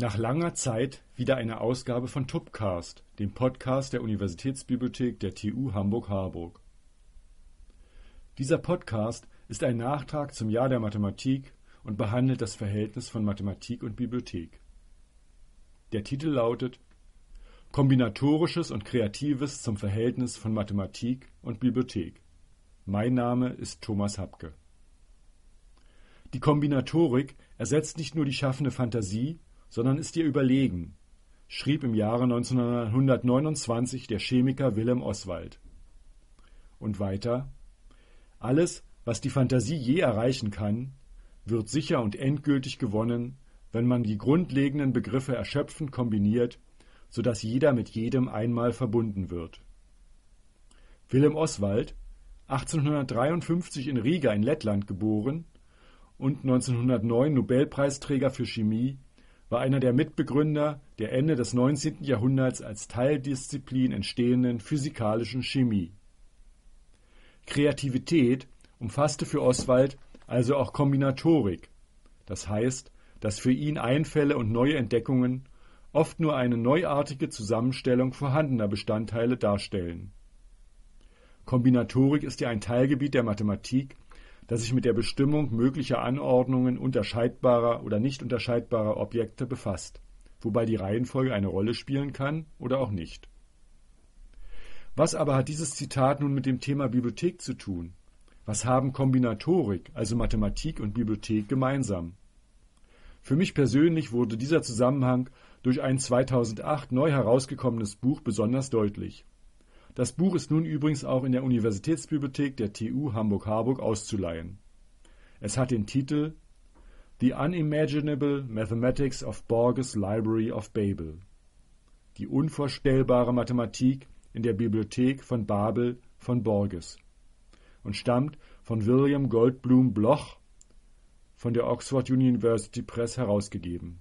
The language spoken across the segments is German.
Nach langer Zeit wieder eine Ausgabe von Tupcast, dem Podcast der Universitätsbibliothek der TU Hamburg-Harburg. Dieser Podcast ist ein Nachtrag zum Jahr der Mathematik und behandelt das Verhältnis von Mathematik und Bibliothek. Der Titel lautet Kombinatorisches und Kreatives zum Verhältnis von Mathematik und Bibliothek. Mein Name ist Thomas Hapke. Die Kombinatorik ersetzt nicht nur die schaffende Fantasie, sondern ist ihr überlegen, schrieb im Jahre 1929 der Chemiker Wilhelm Oswald. Und weiter Alles, was die Fantasie je erreichen kann, wird sicher und endgültig gewonnen, wenn man die grundlegenden Begriffe erschöpfend kombiniert, so dass jeder mit jedem einmal verbunden wird. Wilhelm Oswald, 1853 in Riga in Lettland geboren und 1909 Nobelpreisträger für Chemie, war einer der Mitbegründer der Ende des 19. Jahrhunderts als Teildisziplin entstehenden physikalischen Chemie. Kreativität umfasste für Oswald also auch Kombinatorik, das heißt, dass für ihn Einfälle und neue Entdeckungen oft nur eine neuartige Zusammenstellung vorhandener Bestandteile darstellen. Kombinatorik ist ja ein Teilgebiet der Mathematik, das sich mit der Bestimmung möglicher Anordnungen unterscheidbarer oder nicht unterscheidbarer Objekte befasst, wobei die Reihenfolge eine Rolle spielen kann oder auch nicht. Was aber hat dieses Zitat nun mit dem Thema Bibliothek zu tun? Was haben Kombinatorik, also Mathematik und Bibliothek gemeinsam? Für mich persönlich wurde dieser Zusammenhang durch ein 2008 neu herausgekommenes Buch besonders deutlich. Das Buch ist nun übrigens auch in der Universitätsbibliothek der TU Hamburg-Harburg auszuleihen. Es hat den Titel The Unimaginable Mathematics of Borges Library of Babel. Die unvorstellbare Mathematik in der Bibliothek von Babel von Borges und stammt von William Goldblum Bloch von der Oxford University Press herausgegeben.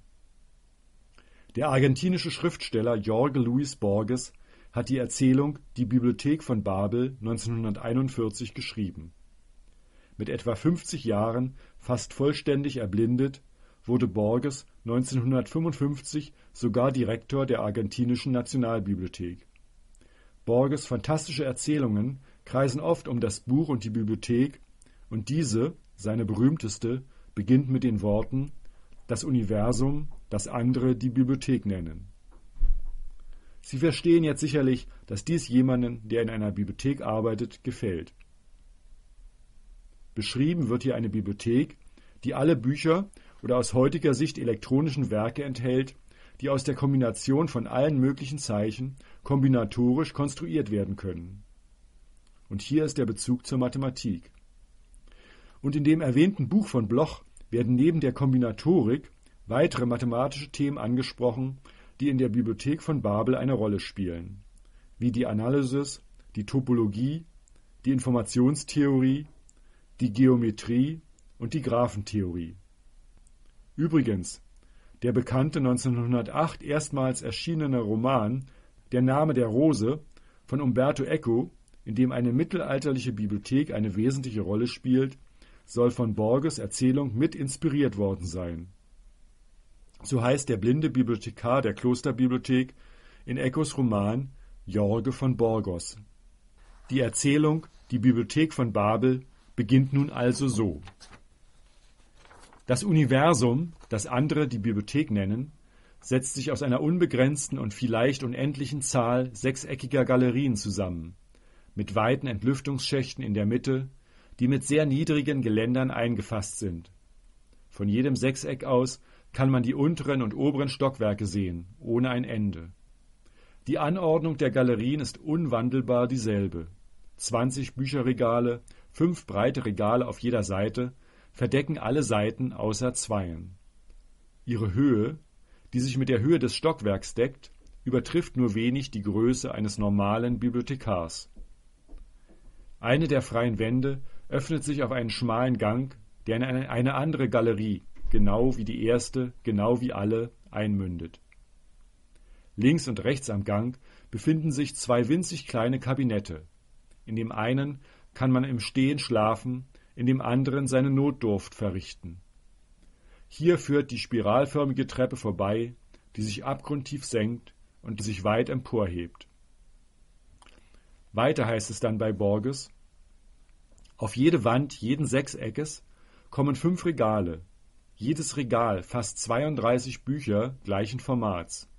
Der argentinische Schriftsteller Jorge Luis Borges hat die Erzählung Die Bibliothek von Babel 1941 geschrieben. Mit etwa 50 Jahren, fast vollständig erblindet, wurde Borges 1955 sogar Direktor der argentinischen Nationalbibliothek. Borges fantastische Erzählungen kreisen oft um das Buch und die Bibliothek, und diese, seine berühmteste, beginnt mit den Worten Das Universum, das andere die Bibliothek nennen. Sie verstehen jetzt sicherlich, dass dies jemanden, der in einer Bibliothek arbeitet, gefällt. Beschrieben wird hier eine Bibliothek, die alle Bücher oder aus heutiger Sicht elektronischen Werke enthält, die aus der Kombination von allen möglichen Zeichen kombinatorisch konstruiert werden können. Und hier ist der Bezug zur Mathematik. Und in dem erwähnten Buch von Bloch werden neben der Kombinatorik weitere mathematische Themen angesprochen, die in der Bibliothek von Babel eine Rolle spielen, wie die Analysis, die Topologie, die Informationstheorie, die Geometrie und die Graphentheorie. Übrigens, der bekannte 1908 erstmals erschienene Roman Der Name der Rose von Umberto Eco, in dem eine mittelalterliche Bibliothek eine wesentliche Rolle spielt, soll von Borges Erzählung mit inspiriert worden sein. So heißt der blinde Bibliothekar der Klosterbibliothek in Ecos Roman Jorge von Borgos. Die Erzählung Die Bibliothek von Babel beginnt nun also so. Das Universum, das andere die Bibliothek nennen, setzt sich aus einer unbegrenzten und vielleicht unendlichen Zahl sechseckiger Galerien zusammen, mit weiten Entlüftungsschächten in der Mitte, die mit sehr niedrigen Geländern eingefasst sind. Von jedem Sechseck aus kann man die unteren und oberen Stockwerke sehen, ohne ein Ende. Die Anordnung der Galerien ist unwandelbar dieselbe. Zwanzig Bücherregale, fünf breite Regale auf jeder Seite, verdecken alle Seiten außer zweien. Ihre Höhe, die sich mit der Höhe des Stockwerks deckt, übertrifft nur wenig die Größe eines normalen Bibliothekars. Eine der freien Wände öffnet sich auf einen schmalen Gang, der in eine andere Galerie, genau wie die erste, genau wie alle, einmündet. Links und rechts am Gang befinden sich zwei winzig kleine Kabinette. In dem einen kann man im Stehen schlafen, in dem anderen seine Notdurft verrichten. Hier führt die spiralförmige Treppe vorbei, die sich abgrundtief senkt und sich weit emporhebt. Weiter heißt es dann bei Borges, auf jede Wand jeden Sechseckes kommen fünf Regale. Jedes Regal fasst 32 Bücher gleichen Formats.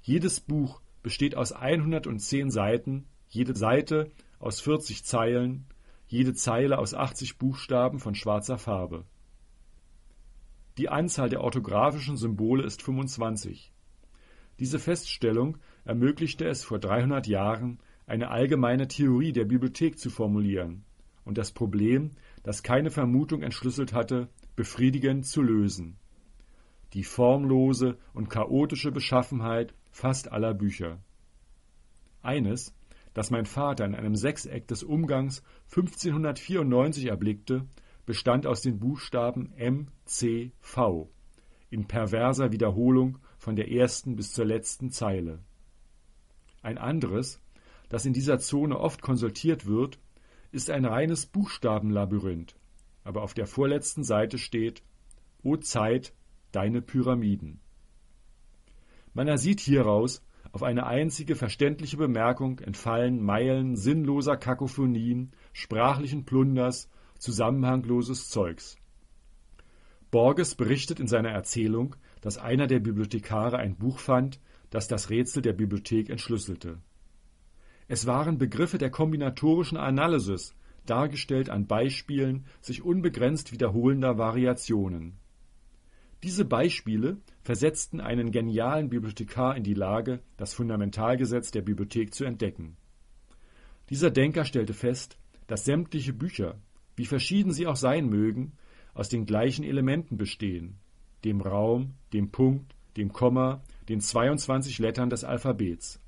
Jedes Buch besteht aus 110 Seiten, jede Seite aus 40 Zeilen, jede Zeile aus 80 Buchstaben von schwarzer Farbe. Die Anzahl der orthografischen Symbole ist 25. Diese Feststellung ermöglichte es vor 300 Jahren, eine allgemeine Theorie der Bibliothek zu formulieren und das Problem, das keine Vermutung entschlüsselt hatte, befriedigend zu lösen. Die formlose und chaotische Beschaffenheit fast aller Bücher. Eines, das mein Vater in einem Sechseck des Umgangs 1594 erblickte, bestand aus den Buchstaben M, C, V in perverser Wiederholung von der ersten bis zur letzten Zeile. Ein anderes, das in dieser Zone oft konsultiert wird, ist ein reines Buchstabenlabyrinth, aber auf der vorletzten Seite steht O Zeit, deine Pyramiden. Man ersieht hieraus, auf eine einzige verständliche Bemerkung entfallen Meilen sinnloser Kakophonien, sprachlichen Plunders, zusammenhangloses Zeugs. Borges berichtet in seiner Erzählung, dass einer der Bibliothekare ein Buch fand, das das Rätsel der Bibliothek entschlüsselte. Es waren Begriffe der kombinatorischen Analysis, dargestellt an Beispielen sich unbegrenzt wiederholender Variationen. Diese Beispiele versetzten einen genialen Bibliothekar in die Lage, das Fundamentalgesetz der Bibliothek zu entdecken. Dieser Denker stellte fest, dass sämtliche Bücher, wie verschieden sie auch sein mögen, aus den gleichen Elementen bestehen, dem Raum, dem Punkt, dem Komma, den 22 Lettern des Alphabets.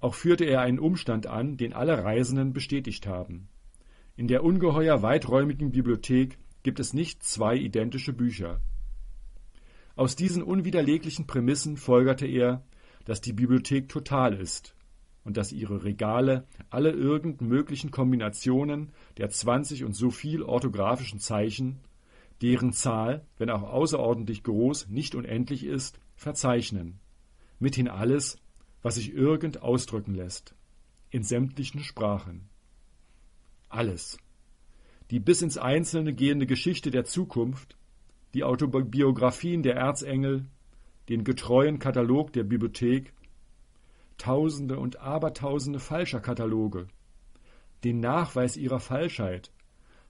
Auch führte er einen Umstand an, den alle Reisenden bestätigt haben. In der ungeheuer weiträumigen Bibliothek gibt es nicht zwei identische Bücher. Aus diesen unwiderleglichen Prämissen folgerte er, dass die Bibliothek total ist und dass ihre Regale alle irgend möglichen Kombinationen der zwanzig und so viel orthografischen Zeichen, deren Zahl, wenn auch außerordentlich groß, nicht unendlich ist, verzeichnen. Mithin alles, was sich irgend ausdrücken lässt, in sämtlichen Sprachen. Alles. Die bis ins Einzelne gehende Geschichte der Zukunft, die Autobiografien der Erzengel, den getreuen Katalog der Bibliothek, Tausende und Abertausende falscher Kataloge, den Nachweis ihrer Falschheit,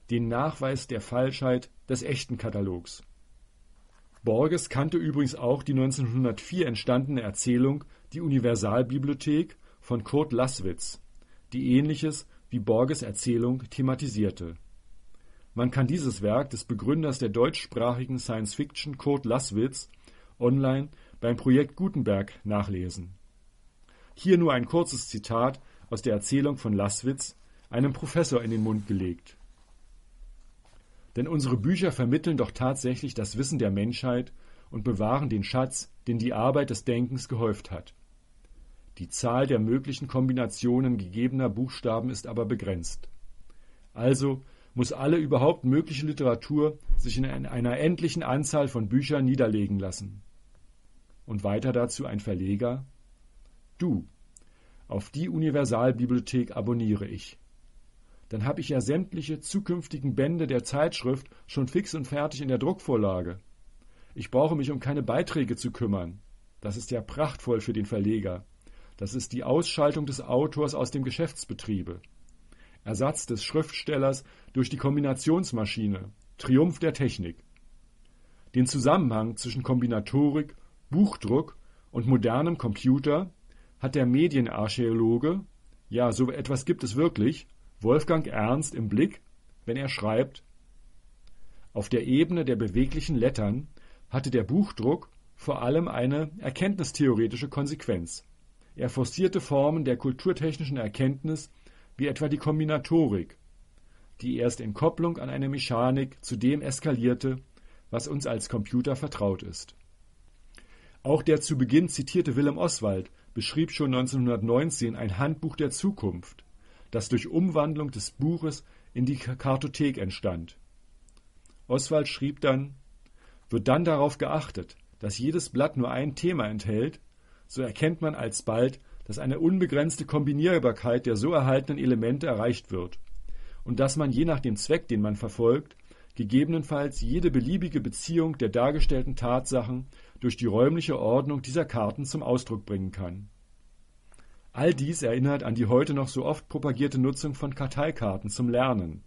den Nachweis der Falschheit des echten Katalogs. Borges kannte übrigens auch die 1904 entstandene Erzählung Die Universalbibliothek von Kurt Laßwitz, die ähnliches wie Borges Erzählung thematisierte. Man kann dieses Werk des Begründers der deutschsprachigen Science Fiction Kurt Laßwitz online beim Projekt Gutenberg nachlesen. Hier nur ein kurzes Zitat aus der Erzählung von Laßwitz, einem Professor in den Mund gelegt. Denn unsere Bücher vermitteln doch tatsächlich das Wissen der Menschheit und bewahren den Schatz, den die Arbeit des Denkens gehäuft hat. Die Zahl der möglichen Kombinationen gegebener Buchstaben ist aber begrenzt. Also muss alle überhaupt mögliche Literatur sich in einer endlichen Anzahl von Büchern niederlegen lassen. Und weiter dazu ein Verleger Du. Auf die Universalbibliothek abonniere ich dann habe ich ja sämtliche zukünftigen Bände der Zeitschrift schon fix und fertig in der Druckvorlage. Ich brauche mich um keine Beiträge zu kümmern. Das ist ja prachtvoll für den Verleger. Das ist die Ausschaltung des Autors aus dem Geschäftsbetriebe. Ersatz des Schriftstellers durch die Kombinationsmaschine. Triumph der Technik. Den Zusammenhang zwischen Kombinatorik, Buchdruck und modernem Computer hat der Medienarchäologe, ja, so etwas gibt es wirklich, Wolfgang Ernst im Blick, wenn er schreibt, auf der Ebene der beweglichen Lettern hatte der Buchdruck vor allem eine erkenntnistheoretische Konsequenz. Er forcierte Formen der kulturtechnischen Erkenntnis, wie etwa die Kombinatorik, die erst in Kopplung an eine Mechanik zu dem eskalierte, was uns als Computer vertraut ist. Auch der zu Beginn zitierte Willem Oswald beschrieb schon 1919 ein Handbuch der Zukunft, das durch Umwandlung des Buches in die Kartothek entstand. Oswald schrieb dann Wird dann darauf geachtet, dass jedes Blatt nur ein Thema enthält, so erkennt man alsbald, dass eine unbegrenzte Kombinierbarkeit der so erhaltenen Elemente erreicht wird und dass man je nach dem Zweck, den man verfolgt, gegebenenfalls jede beliebige Beziehung der dargestellten Tatsachen durch die räumliche Ordnung dieser Karten zum Ausdruck bringen kann. All dies erinnert an die heute noch so oft propagierte Nutzung von Karteikarten zum Lernen.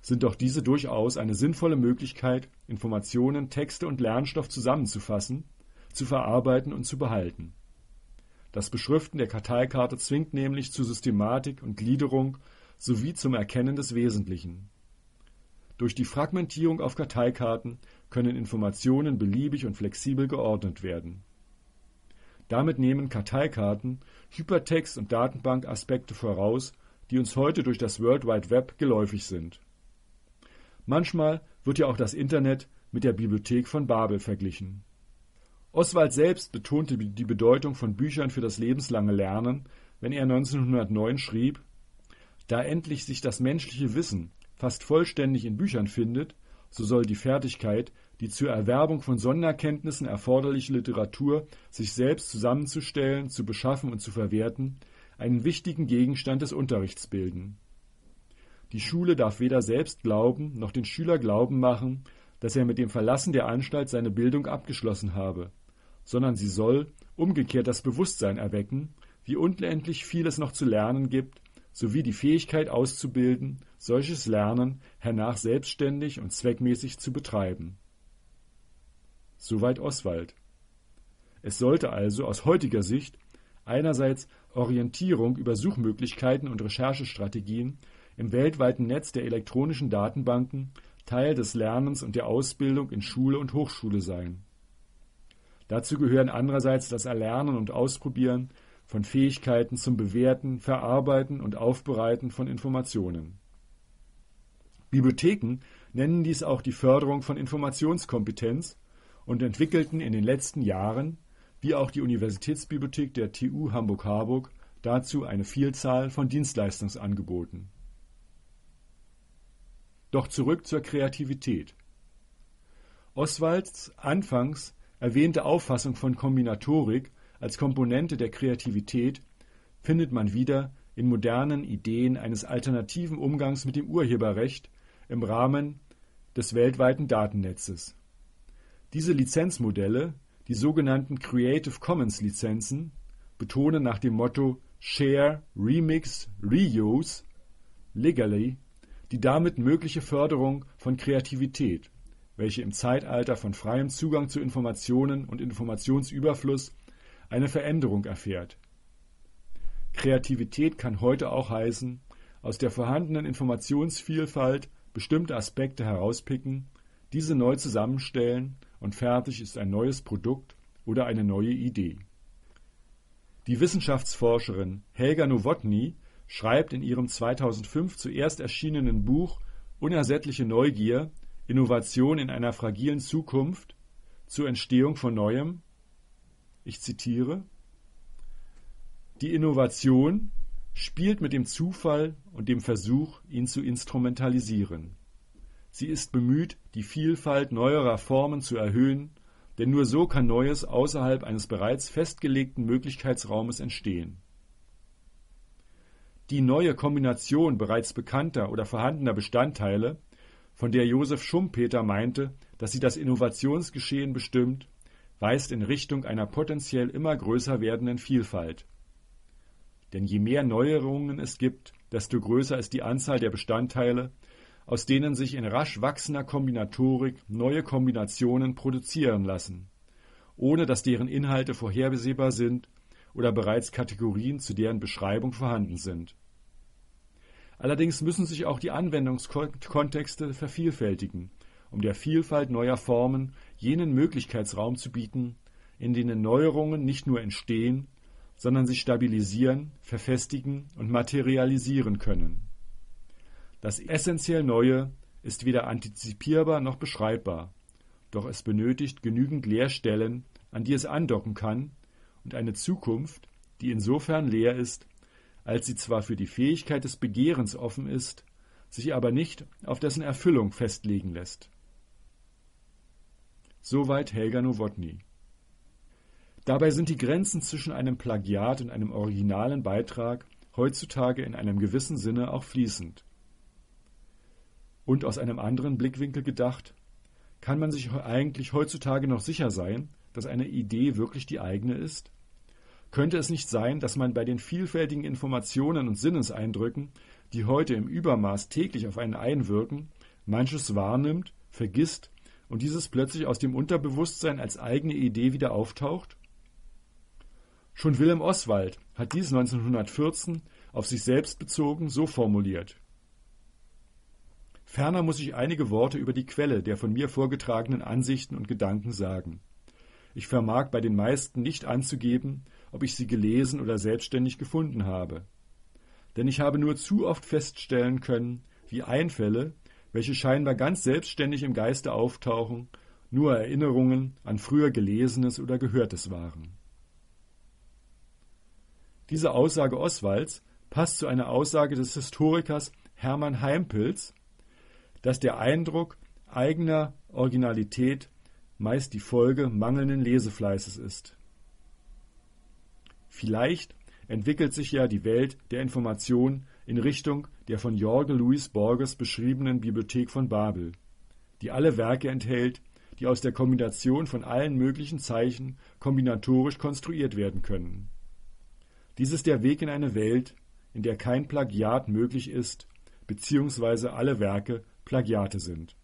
Sind doch diese durchaus eine sinnvolle Möglichkeit, Informationen, Texte und Lernstoff zusammenzufassen, zu verarbeiten und zu behalten. Das Beschriften der Karteikarte zwingt nämlich zu Systematik und Gliederung sowie zum Erkennen des Wesentlichen. Durch die Fragmentierung auf Karteikarten können Informationen beliebig und flexibel geordnet werden. Damit nehmen Karteikarten Hypertext- und Datenbankaspekte voraus, die uns heute durch das World Wide Web geläufig sind. Manchmal wird ja auch das Internet mit der Bibliothek von Babel verglichen. Oswald selbst betonte die Bedeutung von Büchern für das lebenslange Lernen, wenn er 1909 schrieb, da endlich sich das menschliche Wissen fast vollständig in Büchern findet, so soll die Fertigkeit, die zur Erwerbung von Sonderkenntnissen erforderliche Literatur sich selbst zusammenzustellen, zu beschaffen und zu verwerten, einen wichtigen Gegenstand des Unterrichts bilden. Die Schule darf weder selbst glauben, noch den Schüler glauben machen, dass er mit dem Verlassen der Anstalt seine Bildung abgeschlossen habe, sondern sie soll umgekehrt das Bewusstsein erwecken, wie unendlich viel es noch zu lernen gibt, sowie die Fähigkeit auszubilden, solches Lernen hernach selbstständig und zweckmäßig zu betreiben. Soweit Oswald. Es sollte also aus heutiger Sicht einerseits Orientierung über Suchmöglichkeiten und Recherchestrategien im weltweiten Netz der elektronischen Datenbanken Teil des Lernens und der Ausbildung in Schule und Hochschule sein. Dazu gehören andererseits das Erlernen und Ausprobieren von Fähigkeiten zum Bewerten, Verarbeiten und Aufbereiten von Informationen. Bibliotheken nennen dies auch die Förderung von Informationskompetenz und entwickelten in den letzten Jahren, wie auch die Universitätsbibliothek der TU Hamburg-Harburg, dazu eine Vielzahl von Dienstleistungsangeboten. Doch zurück zur Kreativität. Oswalds anfangs erwähnte Auffassung von Kombinatorik als Komponente der Kreativität findet man wieder in modernen Ideen eines alternativen Umgangs mit dem Urheberrecht im Rahmen des weltweiten Datennetzes. Diese Lizenzmodelle, die sogenannten Creative Commons Lizenzen, betonen nach dem Motto Share, Remix, Reuse legally die damit mögliche Förderung von Kreativität, welche im Zeitalter von freiem Zugang zu Informationen und Informationsüberfluss eine Veränderung erfährt. Kreativität kann heute auch heißen, aus der vorhandenen Informationsvielfalt bestimmte Aspekte herauspicken, diese neu zusammenstellen und fertig ist ein neues Produkt oder eine neue Idee. Die Wissenschaftsforscherin Helga Nowotny schreibt in ihrem 2005 zuerst erschienenen Buch Unersättliche Neugier Innovation in einer fragilen Zukunft zur Entstehung von Neuem, ich zitiere, die Innovation spielt mit dem Zufall und dem Versuch, ihn zu instrumentalisieren. Sie ist bemüht, die Vielfalt neuerer Formen zu erhöhen, denn nur so kann Neues außerhalb eines bereits festgelegten Möglichkeitsraumes entstehen. Die neue Kombination bereits bekannter oder vorhandener Bestandteile, von der Josef Schumpeter meinte, dass sie das Innovationsgeschehen bestimmt, weist in Richtung einer potenziell immer größer werdenden Vielfalt. Denn je mehr Neuerungen es gibt, desto größer ist die Anzahl der Bestandteile, aus denen sich in rasch wachsender Kombinatorik neue Kombinationen produzieren lassen, ohne dass deren Inhalte vorhersehbar sind oder bereits Kategorien zu deren Beschreibung vorhanden sind. Allerdings müssen sich auch die Anwendungskontexte vervielfältigen, um der Vielfalt neuer Formen jenen Möglichkeitsraum zu bieten, in denen Neuerungen nicht nur entstehen, sondern sich stabilisieren, verfestigen und materialisieren können. Das essentiell Neue ist weder antizipierbar noch beschreibbar, doch es benötigt genügend Leerstellen, an die es andocken kann, und eine Zukunft, die insofern leer ist, als sie zwar für die Fähigkeit des Begehrens offen ist, sich aber nicht auf dessen Erfüllung festlegen lässt. Soweit Helga Nowotny. Dabei sind die Grenzen zwischen einem Plagiat und einem originalen Beitrag heutzutage in einem gewissen Sinne auch fließend. Und aus einem anderen Blickwinkel gedacht, kann man sich eigentlich heutzutage noch sicher sein, dass eine Idee wirklich die eigene ist? Könnte es nicht sein, dass man bei den vielfältigen Informationen und Sinneseindrücken, die heute im Übermaß täglich auf einen einwirken, manches wahrnimmt, vergisst und dieses plötzlich aus dem Unterbewusstsein als eigene Idee wieder auftaucht? Schon Wilhelm Oswald hat dies 1914 auf sich selbst bezogen so formuliert. Ferner muss ich einige Worte über die Quelle der von mir vorgetragenen Ansichten und Gedanken sagen. Ich vermag bei den meisten nicht anzugeben, ob ich sie gelesen oder selbstständig gefunden habe. Denn ich habe nur zu oft feststellen können, wie Einfälle, welche scheinbar ganz selbstständig im Geiste auftauchen, nur Erinnerungen an früher Gelesenes oder Gehörtes waren. Diese Aussage Oswalds passt zu einer Aussage des Historikers Hermann Heimpels, dass der Eindruck eigener Originalität meist die Folge mangelnden Lesefleißes ist. Vielleicht entwickelt sich ja die Welt der Information in Richtung der von Jorge Luis Borges beschriebenen Bibliothek von Babel, die alle Werke enthält, die aus der Kombination von allen möglichen Zeichen kombinatorisch konstruiert werden können. Dies ist der Weg in eine Welt, in der kein Plagiat möglich ist, beziehungsweise alle Werke Plagiate sind